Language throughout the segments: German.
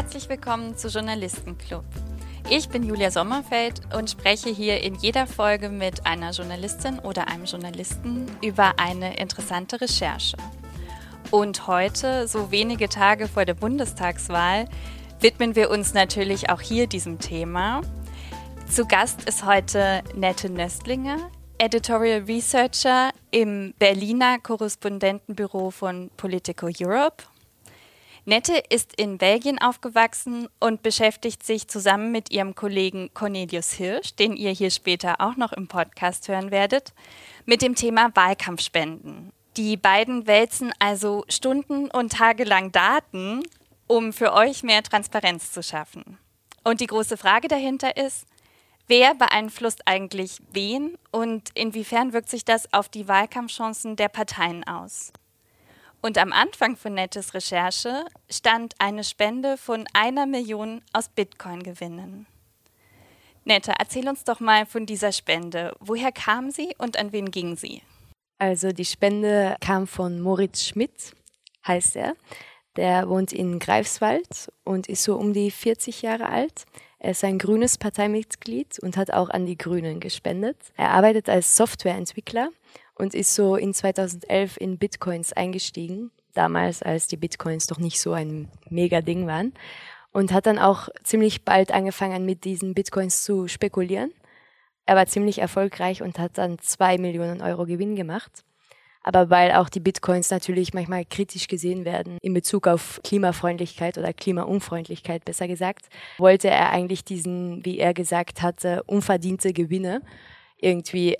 Herzlich willkommen zu Journalistenclub. Ich bin Julia Sommerfeld und spreche hier in jeder Folge mit einer Journalistin oder einem Journalisten über eine interessante Recherche. Und heute, so wenige Tage vor der Bundestagswahl, widmen wir uns natürlich auch hier diesem Thema. Zu Gast ist heute Nette Nöstlinger, Editorial Researcher im Berliner Korrespondentenbüro von Politico Europe Nette ist in Belgien aufgewachsen und beschäftigt sich zusammen mit ihrem Kollegen Cornelius Hirsch, den ihr hier später auch noch im Podcast hören werdet, mit dem Thema Wahlkampfspenden. Die beiden wälzen also stunden- und tagelang Daten, um für euch mehr Transparenz zu schaffen. Und die große Frage dahinter ist, wer beeinflusst eigentlich wen und inwiefern wirkt sich das auf die Wahlkampfchancen der Parteien aus? Und am Anfang von Nettes Recherche stand eine Spende von einer Million aus Bitcoin-Gewinnen. Nette, erzähl uns doch mal von dieser Spende. Woher kam sie und an wen ging sie? Also die Spende kam von Moritz Schmidt, heißt er. Der wohnt in Greifswald und ist so um die 40 Jahre alt. Er ist ein grünes Parteimitglied und hat auch an die Grünen gespendet. Er arbeitet als Softwareentwickler und ist so in 2011 in Bitcoins eingestiegen, damals als die Bitcoins noch nicht so ein mega Ding waren und hat dann auch ziemlich bald angefangen mit diesen Bitcoins zu spekulieren. Er war ziemlich erfolgreich und hat dann zwei Millionen Euro Gewinn gemacht. Aber weil auch die Bitcoins natürlich manchmal kritisch gesehen werden in Bezug auf Klimafreundlichkeit oder Klimaunfreundlichkeit, besser gesagt, wollte er eigentlich diesen, wie er gesagt hatte, unverdiente Gewinne irgendwie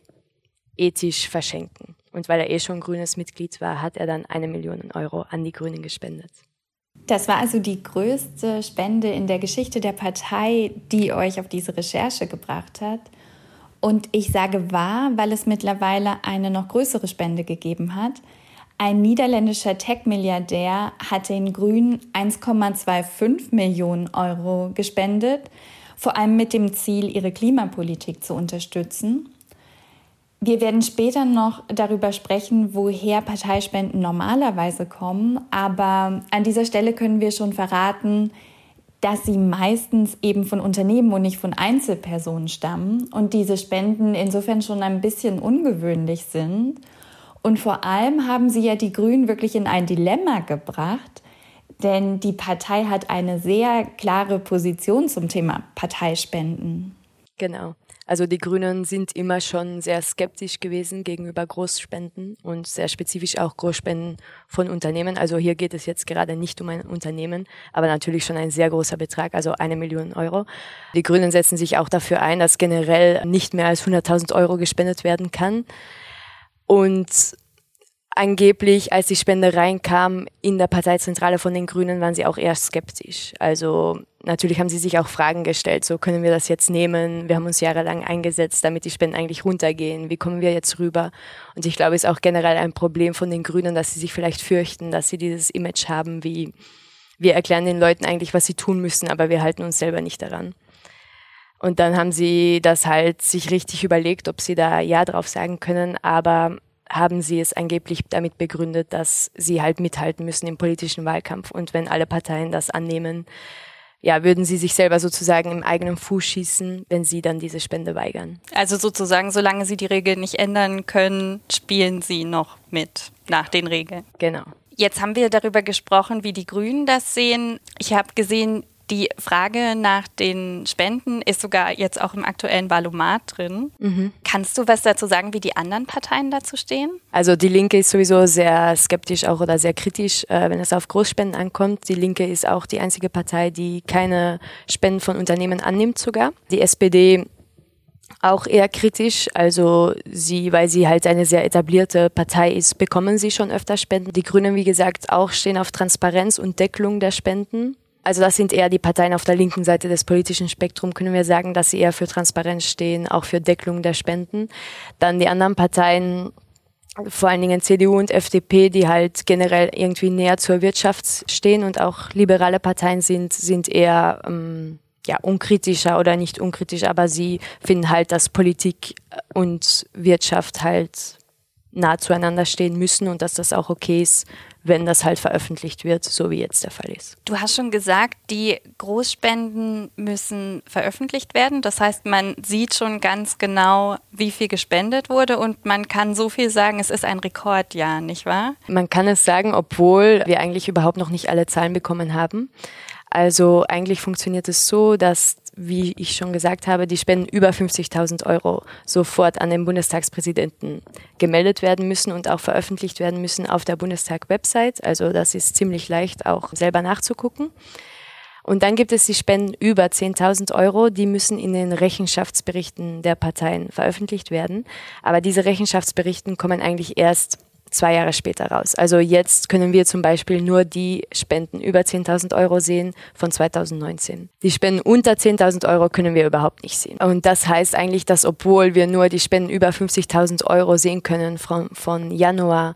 ethisch verschenken. Und weil er eh schon grünes Mitglied war, hat er dann eine Million Euro an die Grünen gespendet. Das war also die größte Spende in der Geschichte der Partei, die euch auf diese Recherche gebracht hat. Und ich sage war, weil es mittlerweile eine noch größere Spende gegeben hat. Ein niederländischer Tech-Milliardär hat den Grünen 1,25 Millionen Euro gespendet, vor allem mit dem Ziel, ihre Klimapolitik zu unterstützen. Wir werden später noch darüber sprechen, woher Parteispenden normalerweise kommen, aber an dieser Stelle können wir schon verraten, dass sie meistens eben von Unternehmen und nicht von Einzelpersonen stammen und diese Spenden insofern schon ein bisschen ungewöhnlich sind. Und vor allem haben sie ja die Grünen wirklich in ein Dilemma gebracht, denn die Partei hat eine sehr klare Position zum Thema Parteispenden. Genau. Also die Grünen sind immer schon sehr skeptisch gewesen gegenüber Großspenden und sehr spezifisch auch Großspenden von Unternehmen. Also hier geht es jetzt gerade nicht um ein Unternehmen, aber natürlich schon ein sehr großer Betrag, also eine Million Euro. Die Grünen setzen sich auch dafür ein, dass generell nicht mehr als 100.000 Euro gespendet werden kann. Und angeblich, als die Spende reinkam in der Parteizentrale von den Grünen, waren sie auch eher skeptisch. Also natürlich haben sie sich auch Fragen gestellt, so können wir das jetzt nehmen? Wir haben uns jahrelang eingesetzt, damit die Spenden eigentlich runtergehen. Wie kommen wir jetzt rüber? Und ich glaube, es ist auch generell ein Problem von den Grünen, dass sie sich vielleicht fürchten, dass sie dieses Image haben, wie wir erklären den Leuten eigentlich, was sie tun müssen, aber wir halten uns selber nicht daran. Und dann haben sie das halt sich richtig überlegt, ob sie da Ja drauf sagen können, aber haben sie es angeblich damit begründet, dass sie halt mithalten müssen im politischen Wahlkampf. Und wenn alle Parteien das annehmen, ja, würden sie sich selber sozusagen im eigenen Fuß schießen, wenn sie dann diese Spende weigern. Also sozusagen, solange sie die Regeln nicht ändern können, spielen sie noch mit nach den Regeln. Genau. Jetzt haben wir darüber gesprochen, wie die Grünen das sehen. Ich habe gesehen, die Frage nach den Spenden ist sogar jetzt auch im aktuellen Valomat drin. Mhm. Kannst du was dazu sagen, wie die anderen Parteien dazu stehen? Also die Linke ist sowieso sehr skeptisch auch oder sehr kritisch, äh, wenn es auf Großspenden ankommt. Die Linke ist auch die einzige Partei, die keine Spenden von Unternehmen annimmt sogar. Die SPD auch eher kritisch. Also sie, weil sie halt eine sehr etablierte Partei ist, bekommen sie schon öfter Spenden. Die Grünen, wie gesagt, auch stehen auf Transparenz und Deckelung der Spenden. Also das sind eher die Parteien auf der linken Seite des politischen Spektrums, können wir sagen, dass sie eher für Transparenz stehen, auch für Deckelung der Spenden. Dann die anderen Parteien, vor allen Dingen CDU und FDP, die halt generell irgendwie näher zur Wirtschaft stehen und auch liberale Parteien sind, sind eher ähm, ja, unkritischer oder nicht unkritisch, aber sie finden halt, dass Politik und Wirtschaft halt nah zueinander stehen müssen und dass das auch okay ist, wenn das halt veröffentlicht wird, so wie jetzt der Fall ist. Du hast schon gesagt, die Großspenden müssen veröffentlicht werden. Das heißt, man sieht schon ganz genau, wie viel gespendet wurde und man kann so viel sagen, es ist ein Rekordjahr, nicht wahr? Man kann es sagen, obwohl wir eigentlich überhaupt noch nicht alle Zahlen bekommen haben. Also eigentlich funktioniert es so, dass wie ich schon gesagt habe, die Spenden über 50.000 Euro sofort an den Bundestagspräsidenten gemeldet werden müssen und auch veröffentlicht werden müssen auf der Bundestag-Website. Also das ist ziemlich leicht auch selber nachzugucken. Und dann gibt es die Spenden über 10.000 Euro, die müssen in den Rechenschaftsberichten der Parteien veröffentlicht werden. Aber diese Rechenschaftsberichten kommen eigentlich erst zwei Jahre später raus. Also jetzt können wir zum Beispiel nur die Spenden über 10.000 Euro sehen von 2019. Die Spenden unter 10.000 Euro können wir überhaupt nicht sehen. Und das heißt eigentlich, dass obwohl wir nur die Spenden über 50.000 Euro sehen können von, von Januar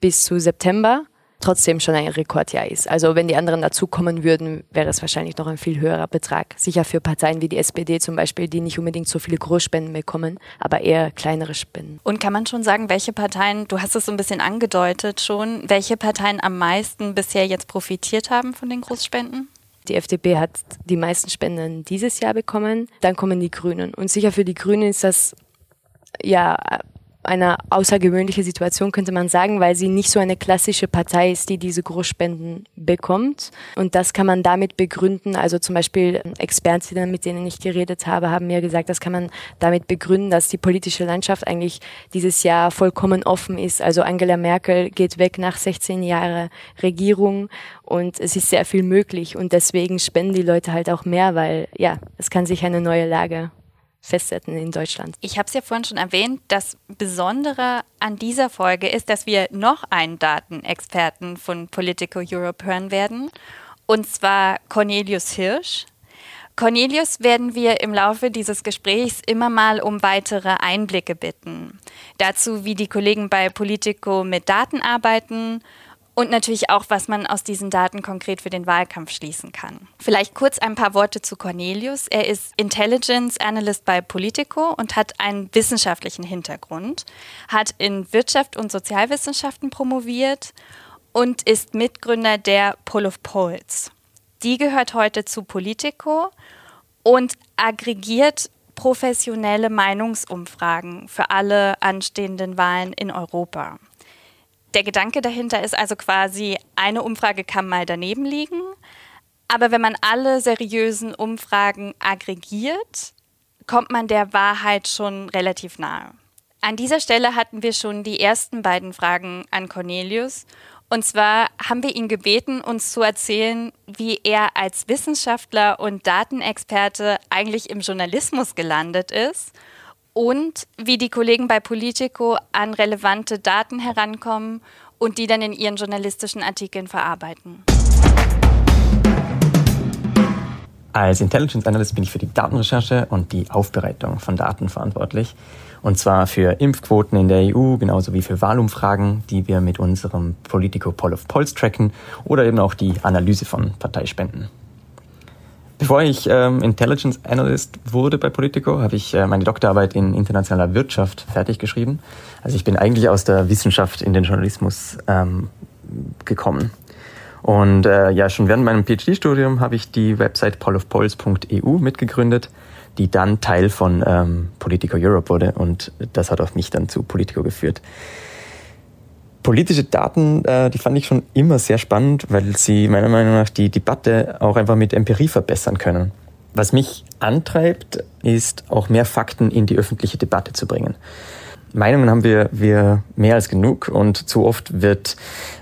bis zu September, trotzdem schon ein Rekordjahr ist. Also wenn die anderen dazukommen würden, wäre es wahrscheinlich noch ein viel höherer Betrag. Sicher für Parteien wie die SPD zum Beispiel, die nicht unbedingt so viele Großspenden bekommen, aber eher kleinere Spenden. Und kann man schon sagen, welche Parteien, du hast es so ein bisschen angedeutet schon, welche Parteien am meisten bisher jetzt profitiert haben von den Großspenden? Die FDP hat die meisten Spenden dieses Jahr bekommen. Dann kommen die Grünen. Und sicher für die Grünen ist das ja eine außergewöhnliche Situation, könnte man sagen, weil sie nicht so eine klassische Partei ist, die diese Großspenden bekommt. Und das kann man damit begründen. Also zum Beispiel Expertinnen, mit denen ich geredet habe, haben mir gesagt, das kann man damit begründen, dass die politische Landschaft eigentlich dieses Jahr vollkommen offen ist. Also Angela Merkel geht weg nach 16 Jahren Regierung und es ist sehr viel möglich. Und deswegen spenden die Leute halt auch mehr, weil ja, es kann sich eine neue Lage festsetzen in Deutschland. Ich habe es ja vorhin schon erwähnt, das Besondere an dieser Folge ist, dass wir noch einen Datenexperten von Politico Europe hören werden, und zwar Cornelius Hirsch. Cornelius werden wir im Laufe dieses Gesprächs immer mal um weitere Einblicke bitten. Dazu, wie die Kollegen bei Politico mit Daten arbeiten und natürlich auch, was man aus diesen Daten konkret für den Wahlkampf schließen kann. Vielleicht kurz ein paar Worte zu Cornelius. Er ist Intelligence Analyst bei Politico und hat einen wissenschaftlichen Hintergrund, hat in Wirtschaft und Sozialwissenschaften promoviert und ist Mitgründer der Poll of Polls. Die gehört heute zu Politico und aggregiert professionelle Meinungsumfragen für alle anstehenden Wahlen in Europa. Der Gedanke dahinter ist also quasi, eine Umfrage kann mal daneben liegen, aber wenn man alle seriösen Umfragen aggregiert, kommt man der Wahrheit schon relativ nahe. An dieser Stelle hatten wir schon die ersten beiden Fragen an Cornelius. Und zwar haben wir ihn gebeten, uns zu erzählen, wie er als Wissenschaftler und Datenexperte eigentlich im Journalismus gelandet ist und wie die Kollegen bei Politico an relevante Daten herankommen und die dann in ihren journalistischen Artikeln verarbeiten. Als Intelligence Analyst bin ich für die Datenrecherche und die Aufbereitung von Daten verantwortlich. Und zwar für Impfquoten in der EU, genauso wie für Wahlumfragen, die wir mit unserem Politico Poll of Polls tracken oder eben auch die Analyse von Parteispenden. Bevor ich ähm, Intelligence Analyst wurde bei Politico, habe ich äh, meine Doktorarbeit in internationaler Wirtschaft fertig geschrieben. Also ich bin eigentlich aus der Wissenschaft in den Journalismus ähm, gekommen. Und äh, ja, schon während meinem PhD-Studium habe ich die Website pollofpolls.eu mitgegründet, die dann Teil von ähm, Politico Europe wurde. Und das hat auch mich dann zu Politico geführt. Politische Daten, äh, die fand ich schon immer sehr spannend, weil sie meiner Meinung nach die Debatte auch einfach mit Empirie verbessern können. Was mich antreibt, ist auch mehr Fakten in die öffentliche Debatte zu bringen. Meinungen haben wir, wir mehr als genug und zu oft wird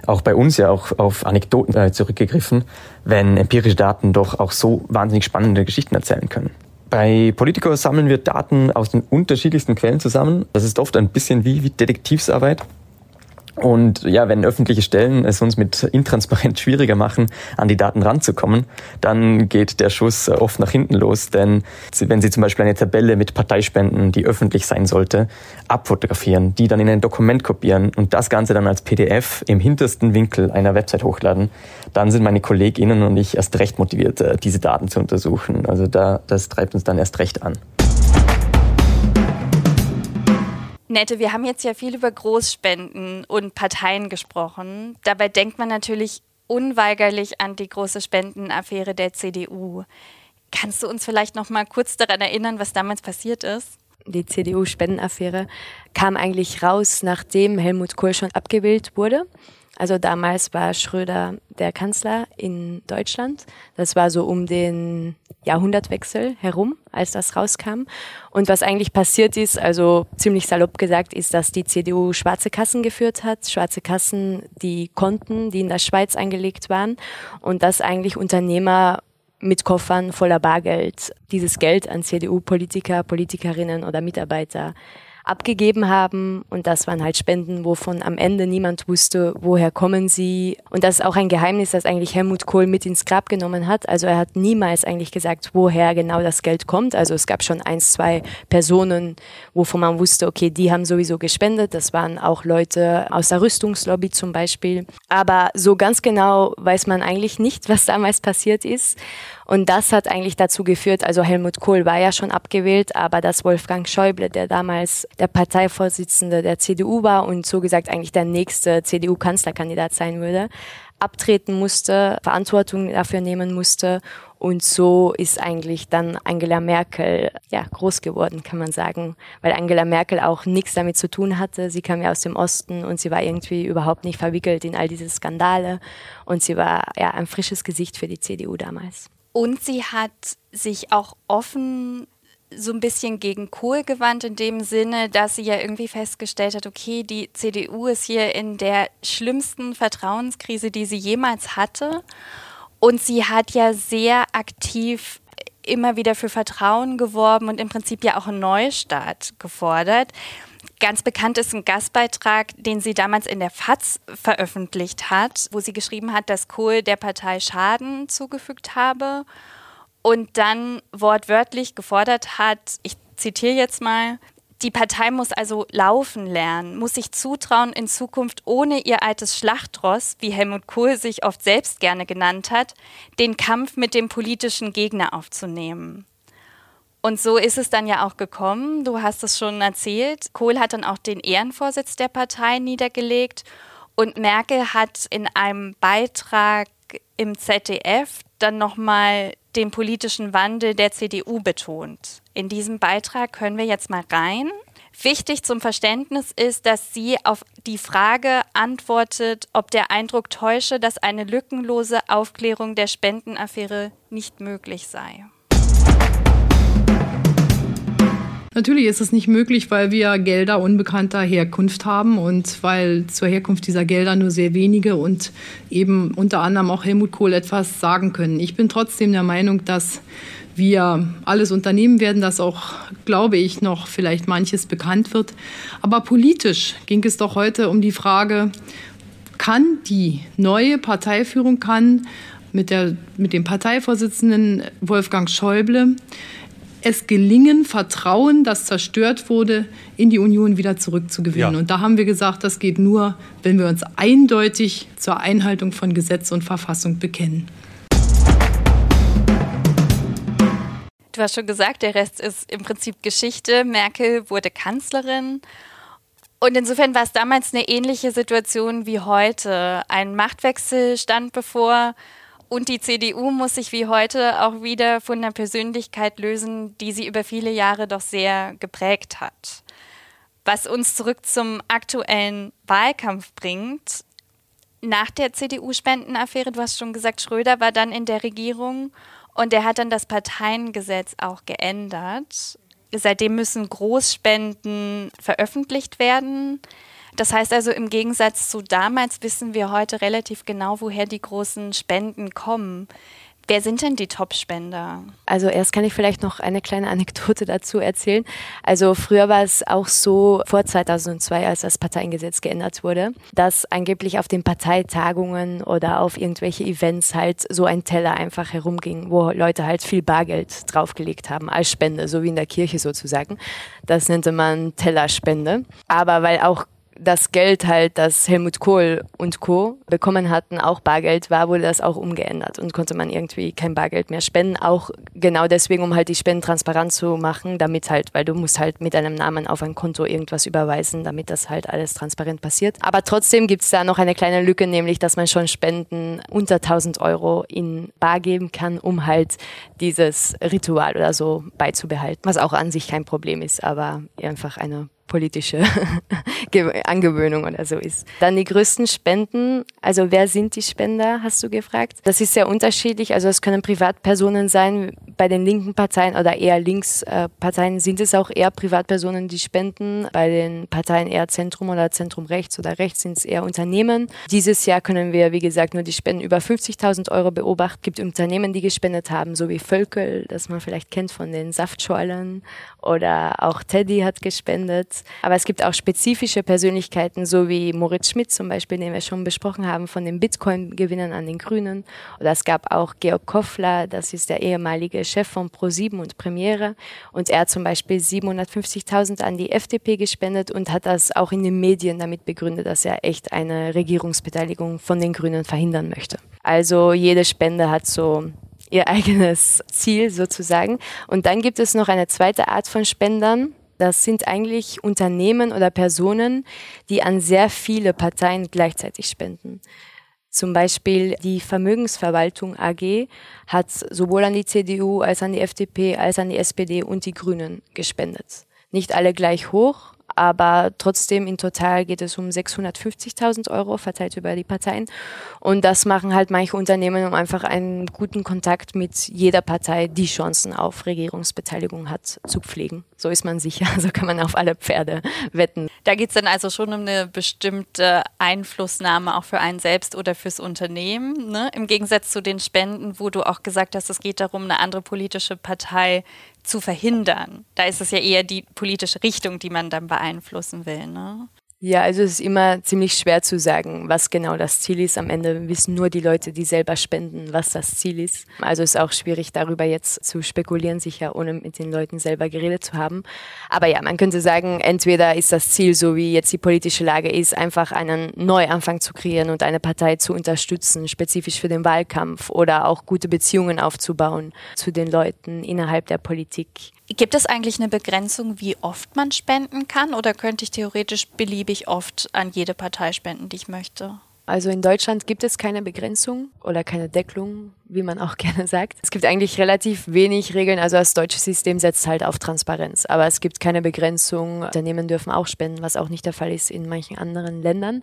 auch bei uns ja auch auf Anekdoten äh, zurückgegriffen, wenn empirische Daten doch auch so wahnsinnig spannende Geschichten erzählen können. Bei Politico sammeln wir Daten aus den unterschiedlichsten Quellen zusammen. Das ist oft ein bisschen wie, wie Detektivsarbeit. Und ja, wenn öffentliche Stellen es uns mit intransparent schwieriger machen, an die Daten ranzukommen, dann geht der Schuss oft nach hinten los. Denn wenn Sie zum Beispiel eine Tabelle mit Parteispenden, die öffentlich sein sollte, abfotografieren, die dann in ein Dokument kopieren und das Ganze dann als PDF im hintersten Winkel einer Website hochladen, dann sind meine KollegInnen und ich erst recht motiviert, äh, diese Daten zu untersuchen. Also da, das treibt uns dann erst recht an. Nette, wir haben jetzt ja viel über Großspenden und Parteien gesprochen. Dabei denkt man natürlich unweigerlich an die große Spendenaffäre der CDU. Kannst du uns vielleicht noch mal kurz daran erinnern, was damals passiert ist? Die CDU-Spendenaffäre kam eigentlich raus, nachdem Helmut Kohl schon abgewählt wurde. Also damals war Schröder der Kanzler in Deutschland. Das war so um den Jahrhundertwechsel herum, als das rauskam. Und was eigentlich passiert ist, also ziemlich salopp gesagt, ist, dass die CDU schwarze Kassen geführt hat. Schwarze Kassen, die Konten, die in der Schweiz angelegt waren. Und dass eigentlich Unternehmer mit Koffern voller Bargeld dieses Geld an CDU-Politiker, Politikerinnen oder Mitarbeiter abgegeben haben. Und das waren halt Spenden, wovon am Ende niemand wusste, woher kommen sie. Und das ist auch ein Geheimnis, das eigentlich Helmut Kohl mit ins Grab genommen hat. Also er hat niemals eigentlich gesagt, woher genau das Geld kommt. Also es gab schon eins, zwei Personen, wovon man wusste, okay, die haben sowieso gespendet. Das waren auch Leute aus der Rüstungslobby zum Beispiel. Aber so ganz genau weiß man eigentlich nicht, was damals passiert ist. Und das hat eigentlich dazu geführt, also Helmut Kohl war ja schon abgewählt, aber dass Wolfgang Schäuble, der damals der Parteivorsitzende der CDU war und so gesagt eigentlich der nächste CDU-Kanzlerkandidat sein würde, abtreten musste, Verantwortung dafür nehmen musste. Und so ist eigentlich dann Angela Merkel ja groß geworden, kann man sagen, weil Angela Merkel auch nichts damit zu tun hatte. Sie kam ja aus dem Osten und sie war irgendwie überhaupt nicht verwickelt in all diese Skandale und sie war ja ein frisches Gesicht für die CDU damals. Und sie hat sich auch offen so ein bisschen gegen Kohl gewandt, in dem Sinne, dass sie ja irgendwie festgestellt hat, okay, die CDU ist hier in der schlimmsten Vertrauenskrise, die sie jemals hatte. Und sie hat ja sehr aktiv immer wieder für Vertrauen geworben und im Prinzip ja auch einen Neustart gefordert. Ganz bekannt ist ein Gastbeitrag, den sie damals in der FAZ veröffentlicht hat, wo sie geschrieben hat, dass Kohl der Partei Schaden zugefügt habe und dann wortwörtlich gefordert hat, ich zitiere jetzt mal, die Partei muss also laufen lernen, muss sich zutrauen, in Zukunft ohne ihr altes Schlachtross, wie Helmut Kohl sich oft selbst gerne genannt hat, den Kampf mit dem politischen Gegner aufzunehmen. Und so ist es dann ja auch gekommen. Du hast es schon erzählt. Kohl hat dann auch den Ehrenvorsitz der Partei niedergelegt und Merkel hat in einem Beitrag im ZDF dann nochmal den politischen Wandel der CDU betont. In diesem Beitrag können wir jetzt mal rein. Wichtig zum Verständnis ist, dass sie auf die Frage antwortet, ob der Eindruck täusche, dass eine lückenlose Aufklärung der Spendenaffäre nicht möglich sei. Natürlich ist es nicht möglich, weil wir Gelder unbekannter Herkunft haben und weil zur Herkunft dieser Gelder nur sehr wenige und eben unter anderem auch Helmut Kohl etwas sagen können. Ich bin trotzdem der Meinung, dass wir alles unternehmen werden, dass auch, glaube ich, noch vielleicht manches bekannt wird. Aber politisch ging es doch heute um die Frage, kann die neue Parteiführung, kann mit, der, mit dem Parteivorsitzenden Wolfgang Schäuble es gelingen, Vertrauen, das zerstört wurde, in die Union wieder zurückzugewinnen. Ja. Und da haben wir gesagt, das geht nur, wenn wir uns eindeutig zur Einhaltung von Gesetz und Verfassung bekennen. Du hast schon gesagt, der Rest ist im Prinzip Geschichte. Merkel wurde Kanzlerin. Und insofern war es damals eine ähnliche Situation wie heute. Ein Machtwechsel stand bevor. Und die CDU muss sich wie heute auch wieder von der Persönlichkeit lösen, die sie über viele Jahre doch sehr geprägt hat. Was uns zurück zum aktuellen Wahlkampf bringt. Nach der CDU-Spendenaffäre, du hast schon gesagt, Schröder war dann in der Regierung und er hat dann das Parteiengesetz auch geändert. Seitdem müssen Großspenden veröffentlicht werden. Das heißt also, im Gegensatz zu damals wissen wir heute relativ genau, woher die großen Spenden kommen. Wer sind denn die Top-Spender? Also erst kann ich vielleicht noch eine kleine Anekdote dazu erzählen. Also früher war es auch so, vor 2002, als das Parteiengesetz geändert wurde, dass angeblich auf den Parteitagungen oder auf irgendwelche Events halt so ein Teller einfach herumging, wo Leute halt viel Bargeld draufgelegt haben als Spende, so wie in der Kirche sozusagen. Das nannte man Tellerspende. Aber weil auch das Geld halt, das Helmut Kohl und Co. bekommen hatten, auch Bargeld war, wurde das auch umgeändert und konnte man irgendwie kein Bargeld mehr spenden. Auch genau deswegen, um halt die Spenden transparent zu machen, damit halt, weil du musst halt mit deinem Namen auf ein Konto irgendwas überweisen, damit das halt alles transparent passiert. Aber trotzdem gibt es da noch eine kleine Lücke, nämlich, dass man schon Spenden unter 1000 Euro in Bar geben kann, um halt dieses Ritual oder so beizubehalten, was auch an sich kein Problem ist, aber einfach eine politische Angewöhnung oder so ist. Dann die größten Spenden, also wer sind die Spender, hast du gefragt? Das ist sehr unterschiedlich, also es können Privatpersonen sein, bei den linken Parteien oder eher Linksparteien sind es auch eher Privatpersonen, die spenden, bei den Parteien eher Zentrum oder Zentrum rechts oder rechts sind es eher Unternehmen. Dieses Jahr können wir, wie gesagt, nur die Spenden über 50.000 Euro beobachten. Es gibt Unternehmen, die gespendet haben, so wie Völkel, das man vielleicht kennt von den Saftschorlern oder auch Teddy hat gespendet. Aber es gibt auch spezifische Persönlichkeiten, so wie Moritz Schmidt zum Beispiel, den wir schon besprochen haben, von den Bitcoin-Gewinnern an den Grünen. Oder es gab auch Georg Koffler, das ist der ehemalige Chef von Pro7 und Premiere. Und er hat zum Beispiel 750.000 an die FDP gespendet und hat das auch in den Medien damit begründet, dass er echt eine Regierungsbeteiligung von den Grünen verhindern möchte. Also jede Spende hat so ihr eigenes Ziel sozusagen. Und dann gibt es noch eine zweite Art von Spendern, das sind eigentlich Unternehmen oder Personen, die an sehr viele Parteien gleichzeitig spenden. Zum Beispiel die Vermögensverwaltung AG hat sowohl an die CDU als an die FDP als an die SPD und die Grünen gespendet. Nicht alle gleich hoch, aber trotzdem in total geht es um 650.000 Euro verteilt über die Parteien. Und das machen halt manche Unternehmen, um einfach einen guten Kontakt mit jeder Partei, die Chancen auf Regierungsbeteiligung hat, zu pflegen. So ist man sicher, so kann man auf alle Pferde wetten. Da geht es dann also schon um eine bestimmte Einflussnahme auch für einen selbst oder fürs Unternehmen. Ne? Im Gegensatz zu den Spenden, wo du auch gesagt hast, es geht darum, eine andere politische Partei zu verhindern. Da ist es ja eher die politische Richtung, die man dann beeinflussen will. Ne? Ja, also es ist immer ziemlich schwer zu sagen, was genau das Ziel ist. Am Ende wissen nur die Leute, die selber spenden, was das Ziel ist. Also es ist auch schwierig, darüber jetzt zu spekulieren, sicher ohne mit den Leuten selber geredet zu haben. Aber ja, man könnte sagen, entweder ist das Ziel, so wie jetzt die politische Lage ist, einfach einen Neuanfang zu kreieren und eine Partei zu unterstützen, spezifisch für den Wahlkampf oder auch gute Beziehungen aufzubauen zu den Leuten innerhalb der Politik. Gibt es eigentlich eine Begrenzung, wie oft man spenden kann oder könnte ich theoretisch beliebig oft an jede Partei spenden, die ich möchte? Also in Deutschland gibt es keine Begrenzung oder keine Deckelung, wie man auch gerne sagt. Es gibt eigentlich relativ wenig Regeln. Also das deutsche System setzt halt auf Transparenz. Aber es gibt keine Begrenzung. Unternehmen dürfen auch spenden, was auch nicht der Fall ist in manchen anderen Ländern.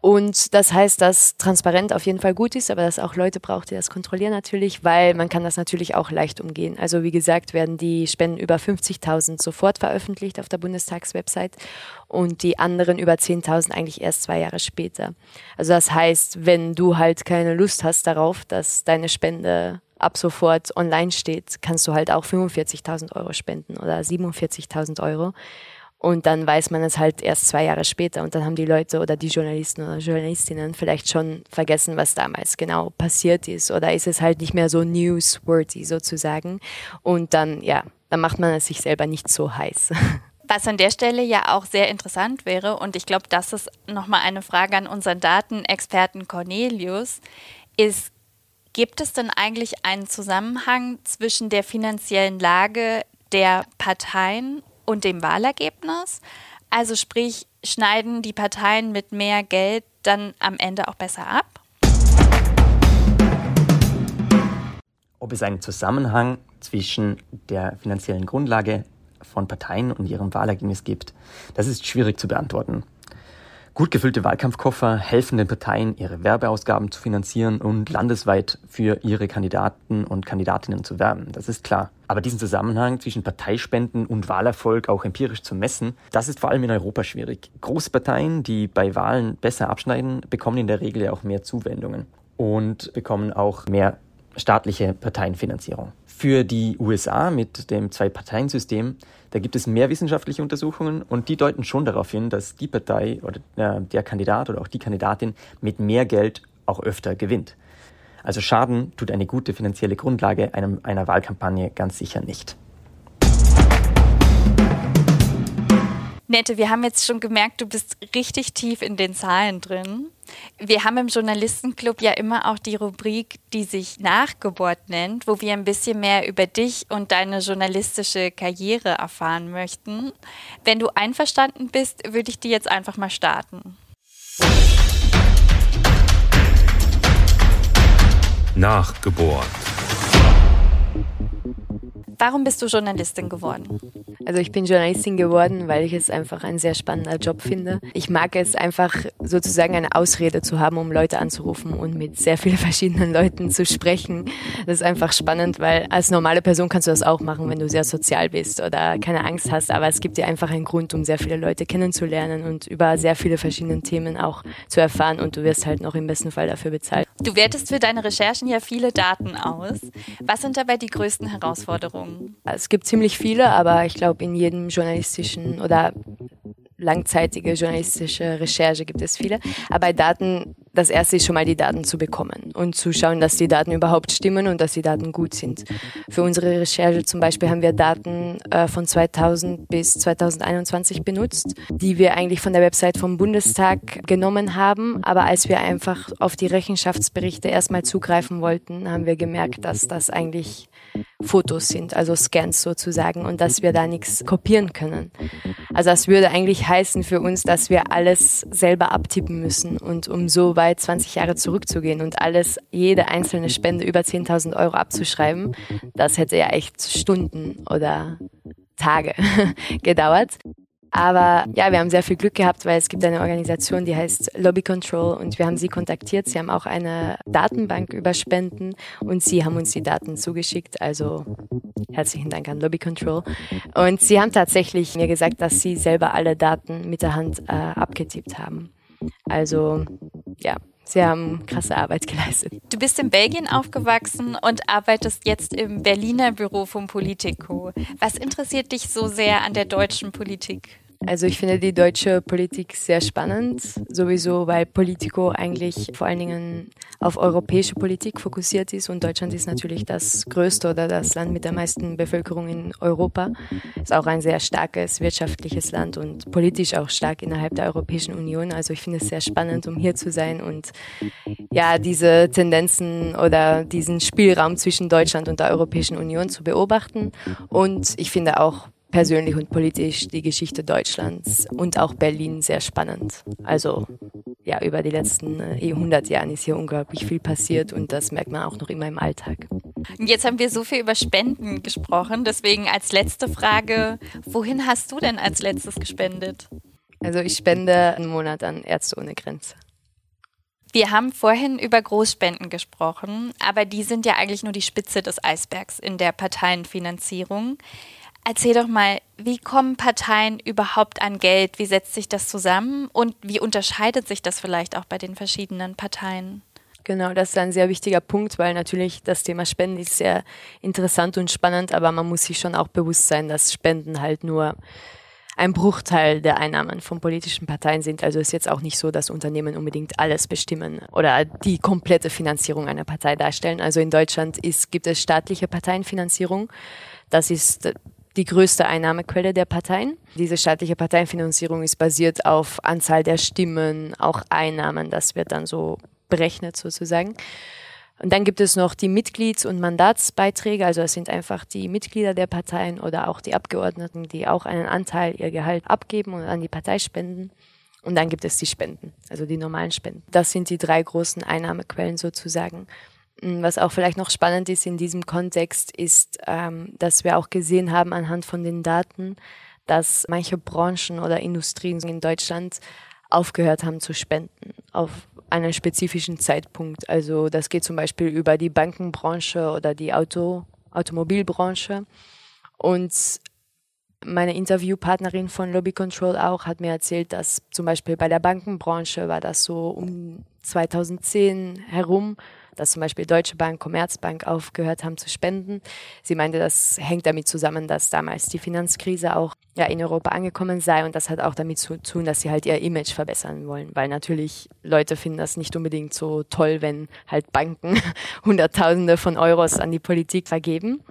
Und das heißt, dass transparent auf jeden Fall gut ist, aber dass auch Leute braucht, die das kontrollieren natürlich, weil man kann das natürlich auch leicht umgehen. Also wie gesagt, werden die Spenden über 50.000 sofort veröffentlicht auf der Bundestagswebsite und die anderen über 10.000 eigentlich erst zwei Jahre später. Also das heißt, wenn du halt keine Lust hast darauf, dass deine Spende ab sofort online steht, kannst du halt auch 45.000 Euro spenden oder 47.000 Euro. Und dann weiß man es halt erst zwei Jahre später. Und dann haben die Leute oder die Journalisten oder Journalistinnen vielleicht schon vergessen, was damals genau passiert ist. Oder ist es halt nicht mehr so newsworthy sozusagen. Und dann, ja, dann macht man es sich selber nicht so heiß. Was an der Stelle ja auch sehr interessant wäre und ich glaube, das ist nochmal eine Frage an unseren Datenexperten Cornelius, ist, gibt es denn eigentlich einen Zusammenhang zwischen der finanziellen Lage der Parteien und dem Wahlergebnis. Also sprich, schneiden die Parteien mit mehr Geld dann am Ende auch besser ab? Ob es einen Zusammenhang zwischen der finanziellen Grundlage von Parteien und ihrem Wahlergebnis gibt, das ist schwierig zu beantworten. Gut gefüllte Wahlkampfkoffer helfen den Parteien, ihre Werbeausgaben zu finanzieren und landesweit für ihre Kandidaten und Kandidatinnen zu werben. Das ist klar. Aber diesen Zusammenhang zwischen Parteispenden und Wahlerfolg auch empirisch zu messen, das ist vor allem in Europa schwierig. Große Parteien, die bei Wahlen besser abschneiden, bekommen in der Regel auch mehr Zuwendungen und bekommen auch mehr staatliche Parteienfinanzierung. Für die USA mit dem Zwei-Parteien-System, da gibt es mehr wissenschaftliche Untersuchungen und die deuten schon darauf hin, dass die Partei oder äh, der Kandidat oder auch die Kandidatin mit mehr Geld auch öfter gewinnt. Also Schaden tut eine gute finanzielle Grundlage einem, einer Wahlkampagne ganz sicher nicht. Nette, wir haben jetzt schon gemerkt, du bist richtig tief in den Zahlen drin. Wir haben im Journalistenclub ja immer auch die Rubrik, die sich Nachgeburt nennt, wo wir ein bisschen mehr über dich und deine journalistische Karriere erfahren möchten. Wenn du einverstanden bist, würde ich die jetzt einfach mal starten. Nachgebohrt. Warum bist du Journalistin geworden? Also ich bin Journalistin geworden, weil ich es einfach ein sehr spannender Job finde. Ich mag es einfach sozusagen eine Ausrede zu haben, um Leute anzurufen und mit sehr vielen verschiedenen Leuten zu sprechen. Das ist einfach spannend, weil als normale Person kannst du das auch machen, wenn du sehr sozial bist oder keine Angst hast. Aber es gibt dir einfach einen Grund, um sehr viele Leute kennenzulernen und über sehr viele verschiedene Themen auch zu erfahren und du wirst halt noch im besten Fall dafür bezahlt. Du wertest für deine Recherchen ja viele Daten aus. Was sind dabei die größten Herausforderungen? Es gibt ziemlich viele, aber ich glaube, in jedem journalistischen oder langzeitige journalistische Recherche gibt es viele. Aber bei Daten, das erste ist schon mal die Daten zu bekommen und zu schauen, dass die Daten überhaupt stimmen und dass die Daten gut sind. Für unsere Recherche zum Beispiel haben wir Daten äh, von 2000 bis 2021 benutzt, die wir eigentlich von der Website vom Bundestag genommen haben. Aber als wir einfach auf die Rechenschaftsberichte erstmal zugreifen wollten, haben wir gemerkt, dass das eigentlich Fotos sind, also Scans sozusagen, und dass wir da nichts kopieren können. Also das würde eigentlich heißen für uns, dass wir alles selber abtippen müssen und um so weit 20 Jahre zurückzugehen und alles, jede einzelne Spende über 10.000 Euro abzuschreiben, das hätte ja echt Stunden oder Tage gedauert. Aber ja, wir haben sehr viel Glück gehabt, weil es gibt eine Organisation, die heißt Lobby Control und wir haben sie kontaktiert. Sie haben auch eine Datenbank über Spenden und sie haben uns die Daten zugeschickt. Also herzlichen Dank an Lobby Control. Und sie haben tatsächlich mir gesagt, dass sie selber alle Daten mit der Hand äh, abgetippt haben. Also ja, Sie haben krasse Arbeit geleistet. Du bist in Belgien aufgewachsen und arbeitest jetzt im Berliner Büro vom Politico. Was interessiert dich so sehr an der deutschen Politik? Also ich finde die deutsche Politik sehr spannend, sowieso weil Politico eigentlich vor allen Dingen auf europäische Politik fokussiert ist und Deutschland ist natürlich das größte oder das Land mit der meisten Bevölkerung in Europa. Ist auch ein sehr starkes wirtschaftliches Land und politisch auch stark innerhalb der Europäischen Union. Also ich finde es sehr spannend, um hier zu sein und ja, diese Tendenzen oder diesen Spielraum zwischen Deutschland und der Europäischen Union zu beobachten. Und ich finde auch persönlich und politisch die Geschichte Deutschlands und auch Berlin sehr spannend. Also ja, über die letzten äh, 100 Jahren ist hier unglaublich viel passiert und das merkt man auch noch immer im Alltag. Jetzt haben wir so viel über Spenden gesprochen, deswegen als letzte Frage, wohin hast du denn als letztes gespendet? Also ich spende einen Monat an Ärzte ohne Grenze. Wir haben vorhin über Großspenden gesprochen, aber die sind ja eigentlich nur die Spitze des Eisbergs in der Parteienfinanzierung. Erzähl doch mal, wie kommen Parteien überhaupt an Geld? Wie setzt sich das zusammen? Und wie unterscheidet sich das vielleicht auch bei den verschiedenen Parteien? Genau, das ist ein sehr wichtiger Punkt, weil natürlich das Thema Spenden ist sehr interessant und spannend, aber man muss sich schon auch bewusst sein, dass Spenden halt nur ein Bruchteil der Einnahmen von politischen Parteien sind. Also ist jetzt auch nicht so, dass Unternehmen unbedingt alles bestimmen oder die komplette Finanzierung einer Partei darstellen. Also in Deutschland ist, gibt es staatliche Parteienfinanzierung. Das ist die größte Einnahmequelle der Parteien. Diese staatliche Parteienfinanzierung ist basiert auf Anzahl der Stimmen, auch Einnahmen. Das wird dann so berechnet sozusagen. Und dann gibt es noch die Mitglieds- und Mandatsbeiträge, also es sind einfach die Mitglieder der Parteien oder auch die Abgeordneten, die auch einen Anteil ihr Gehalt abgeben und an die Partei spenden. Und dann gibt es die Spenden, also die normalen Spenden. Das sind die drei großen Einnahmequellen sozusagen. Mm, was auch vielleicht noch spannend ist in diesem Kontext, ist, ähm, dass wir auch gesehen haben anhand von den Daten, dass manche Branchen oder Industrien in Deutschland aufgehört haben zu spenden auf einen spezifischen Zeitpunkt. Also das geht zum Beispiel über die Bankenbranche oder die Auto, Automobilbranche. Und meine Interviewpartnerin von Lobby Control auch hat mir erzählt, dass zum Beispiel bei der Bankenbranche war das so um 2010 herum, dass zum Beispiel Deutsche Bank, Commerzbank aufgehört haben zu spenden. Sie meinte, das hängt damit zusammen, dass damals die Finanzkrise auch ja, in Europa angekommen sei und das hat auch damit zu tun, dass sie halt ihr Image verbessern wollen, weil natürlich Leute finden das nicht unbedingt so toll, wenn halt Banken Hunderttausende von Euros an die Politik vergeben.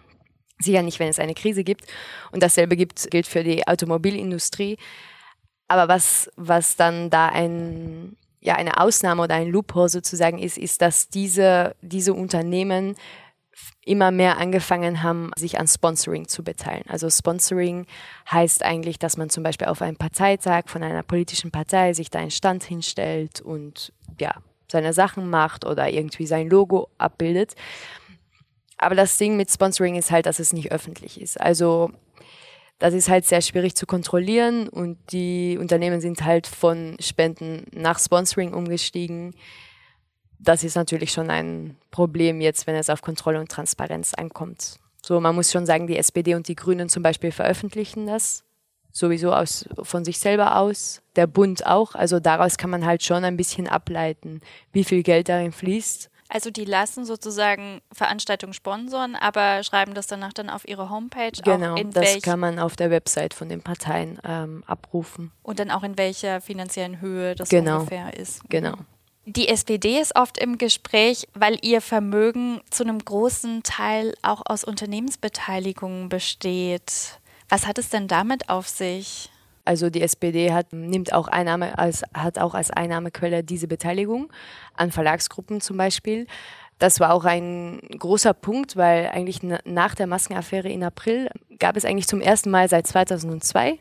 Sicher nicht, wenn es eine Krise gibt. Und dasselbe gibt, gilt für die Automobilindustrie. Aber was, was dann da ein, ja, eine Ausnahme oder ein Loophole sozusagen ist, ist, dass diese, diese Unternehmen immer mehr angefangen haben, sich an Sponsoring zu beteiligen. Also Sponsoring heißt eigentlich, dass man zum Beispiel auf einem Parteitag von einer politischen Partei sich da einen Stand hinstellt und ja, seine Sachen macht oder irgendwie sein Logo abbildet. Aber das Ding mit Sponsoring ist halt, dass es nicht öffentlich ist. Also das ist halt sehr schwierig zu kontrollieren und die Unternehmen sind halt von Spenden nach Sponsoring umgestiegen. Das ist natürlich schon ein Problem jetzt, wenn es auf Kontrolle und Transparenz ankommt. So, man muss schon sagen, die SPD und die Grünen zum Beispiel veröffentlichen das sowieso aus, von sich selber aus, der Bund auch. Also daraus kann man halt schon ein bisschen ableiten, wie viel Geld darin fließt. Also die lassen sozusagen Veranstaltungen sponsoren, aber schreiben das danach dann auf ihre Homepage. Genau, das kann man auf der Website von den Parteien ähm, abrufen. Und dann auch in welcher finanziellen Höhe das genau. ungefähr ist. Genau. Die SPD ist oft im Gespräch, weil ihr Vermögen zu einem großen Teil auch aus Unternehmensbeteiligungen besteht. Was hat es denn damit auf sich? Also die SPD hat, nimmt auch Einnahme als, hat auch als Einnahmequelle diese Beteiligung an Verlagsgruppen zum Beispiel. Das war auch ein großer Punkt, weil eigentlich nach der Maskenaffäre in April gab es eigentlich zum ersten Mal seit 2002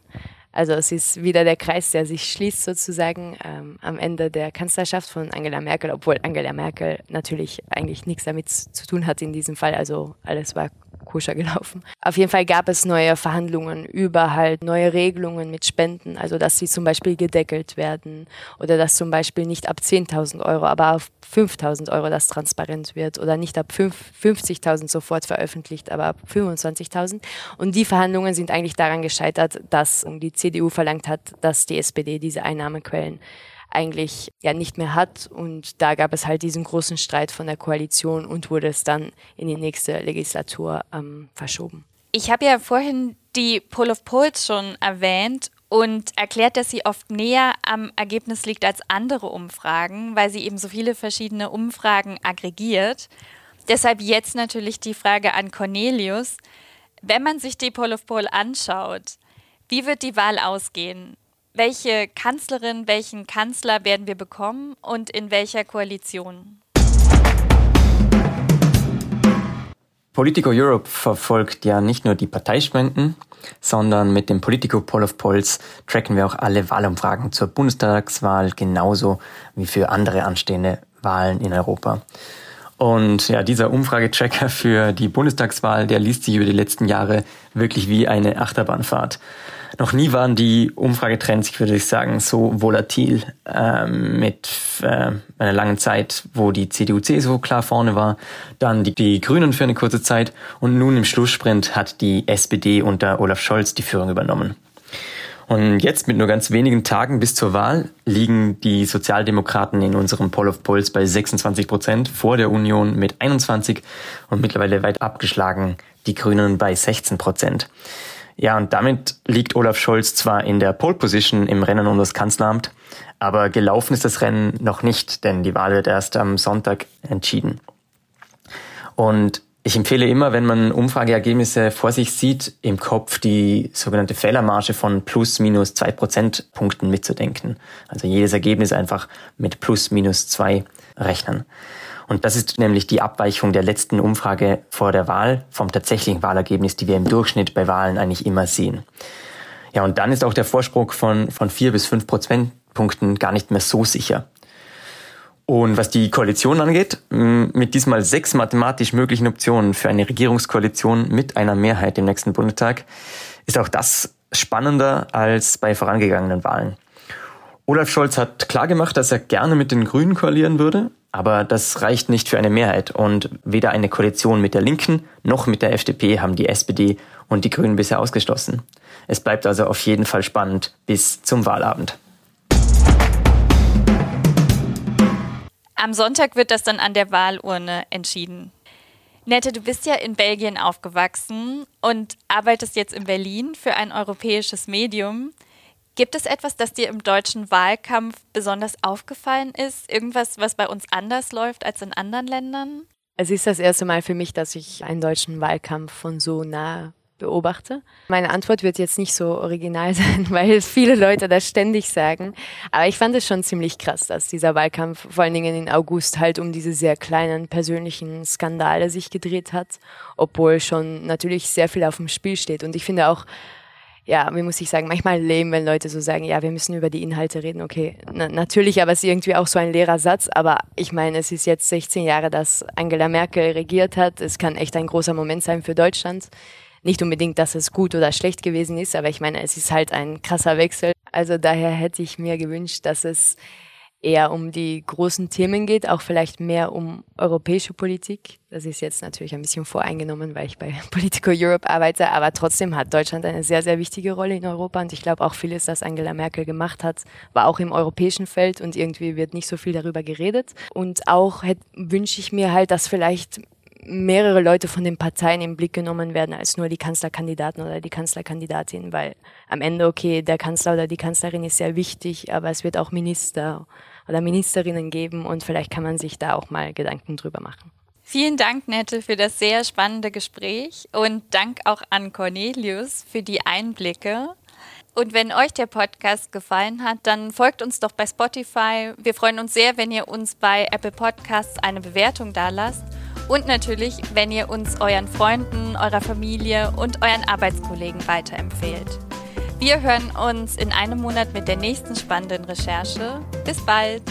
also es ist wieder der Kreis, der sich schließt sozusagen ähm, am Ende der Kanzlerschaft von Angela Merkel, obwohl Angela Merkel natürlich eigentlich nichts damit zu tun hat in diesem Fall. Also alles war koscher gelaufen. Auf jeden Fall gab es neue Verhandlungen über halt neue Regelungen mit Spenden, also dass sie zum Beispiel gedeckelt werden oder dass zum Beispiel nicht ab 10.000 Euro, aber auf 5.000 Euro das transparent wird oder nicht ab 50.000 sofort veröffentlicht, aber ab 25.000. Und die Verhandlungen sind eigentlich daran gescheitert, dass die CDU verlangt hat, dass die SPD diese Einnahmequellen eigentlich ja nicht mehr hat. Und da gab es halt diesen großen Streit von der Koalition und wurde es dann in die nächste Legislatur ähm, verschoben. Ich habe ja vorhin die Poll of Polls schon erwähnt und erklärt, dass sie oft näher am Ergebnis liegt als andere Umfragen, weil sie eben so viele verschiedene Umfragen aggregiert. Deshalb jetzt natürlich die Frage an Cornelius. Wenn man sich die Poll of Poll anschaut, wie wird die Wahl ausgehen? welche Kanzlerin, welchen Kanzler werden wir bekommen und in welcher Koalition? Politico Europe verfolgt ja nicht nur die Parteispenden, sondern mit dem Politico Poll of Polls tracken wir auch alle Wahlumfragen zur Bundestagswahl genauso wie für andere anstehende Wahlen in Europa. Und ja, dieser Umfragetracker für die Bundestagswahl, der liest sich über die letzten Jahre wirklich wie eine Achterbahnfahrt. Noch nie waren die Umfragetrends, ich würde sagen, so volatil ähm, mit äh, einer langen Zeit, wo die CDU, CSU klar vorne war, dann die, die Grünen für eine kurze Zeit und nun im Schlusssprint hat die SPD unter Olaf Scholz die Führung übernommen. Und jetzt mit nur ganz wenigen Tagen bis zur Wahl liegen die Sozialdemokraten in unserem Poll of Polls bei 26 Prozent, vor der Union mit 21 und mittlerweile weit abgeschlagen die Grünen bei 16 Prozent. Ja, und damit liegt Olaf Scholz zwar in der Pole Position im Rennen um das Kanzleramt, aber gelaufen ist das Rennen noch nicht, denn die Wahl wird erst am Sonntag entschieden. Und ich empfehle immer, wenn man Umfrageergebnisse vor sich sieht, im Kopf die sogenannte Fehlermarge von plus minus zwei Prozentpunkten mitzudenken. Also jedes Ergebnis einfach mit plus minus zwei rechnen. Und das ist nämlich die Abweichung der letzten Umfrage vor der Wahl vom tatsächlichen Wahlergebnis, die wir im Durchschnitt bei Wahlen eigentlich immer sehen. Ja, und dann ist auch der Vorsprung von, von vier bis fünf Prozentpunkten gar nicht mehr so sicher. Und was die Koalition angeht, mit diesmal sechs mathematisch möglichen Optionen für eine Regierungskoalition mit einer Mehrheit im nächsten Bundestag, ist auch das spannender als bei vorangegangenen Wahlen. Olaf Scholz hat klargemacht, dass er gerne mit den Grünen koalieren würde, aber das reicht nicht für eine Mehrheit und weder eine Koalition mit der Linken noch mit der FDP haben die SPD und die Grünen bisher ausgeschlossen. Es bleibt also auf jeden Fall spannend bis zum Wahlabend. Am Sonntag wird das dann an der Wahlurne entschieden. Nette, du bist ja in Belgien aufgewachsen und arbeitest jetzt in Berlin für ein europäisches Medium. Gibt es etwas, das dir im deutschen Wahlkampf besonders aufgefallen ist? Irgendwas, was bei uns anders läuft als in anderen Ländern? Es ist das erste Mal für mich, dass ich einen deutschen Wahlkampf von so nah beobachte. Meine Antwort wird jetzt nicht so original sein, weil viele Leute das ständig sagen. Aber ich fand es schon ziemlich krass, dass dieser Wahlkampf vor allen Dingen in August halt um diese sehr kleinen persönlichen Skandale sich gedreht hat, obwohl schon natürlich sehr viel auf dem Spiel steht. Und ich finde auch, ja, wie muss ich sagen, manchmal lame, wenn Leute so sagen, ja, wir müssen über die Inhalte reden. Okay, na, natürlich, aber es ist irgendwie auch so ein leerer Satz. Aber ich meine, es ist jetzt 16 Jahre, dass Angela Merkel regiert hat. Es kann echt ein großer Moment sein für Deutschland. Nicht unbedingt, dass es gut oder schlecht gewesen ist, aber ich meine, es ist halt ein krasser Wechsel. Also daher hätte ich mir gewünscht, dass es eher um die großen Themen geht, auch vielleicht mehr um europäische Politik. Das ist jetzt natürlich ein bisschen voreingenommen, weil ich bei Politico Europe arbeite, aber trotzdem hat Deutschland eine sehr, sehr wichtige Rolle in Europa und ich glaube auch vieles, das Angela Merkel gemacht hat, war auch im europäischen Feld und irgendwie wird nicht so viel darüber geredet. Und auch wünsche ich mir halt, dass vielleicht mehrere Leute von den Parteien im Blick genommen werden als nur die Kanzlerkandidaten oder die Kanzlerkandidatin, weil am Ende, okay, der Kanzler oder die Kanzlerin ist sehr wichtig, aber es wird auch Minister oder Ministerinnen geben und vielleicht kann man sich da auch mal Gedanken drüber machen. Vielen Dank, Nette, für das sehr spannende Gespräch und Dank auch an Cornelius für die Einblicke. Und wenn euch der Podcast gefallen hat, dann folgt uns doch bei Spotify. Wir freuen uns sehr, wenn ihr uns bei Apple Podcasts eine Bewertung dalasst. Und natürlich, wenn ihr uns euren Freunden, eurer Familie und euren Arbeitskollegen weiterempfehlt. Wir hören uns in einem Monat mit der nächsten spannenden Recherche. Bis bald!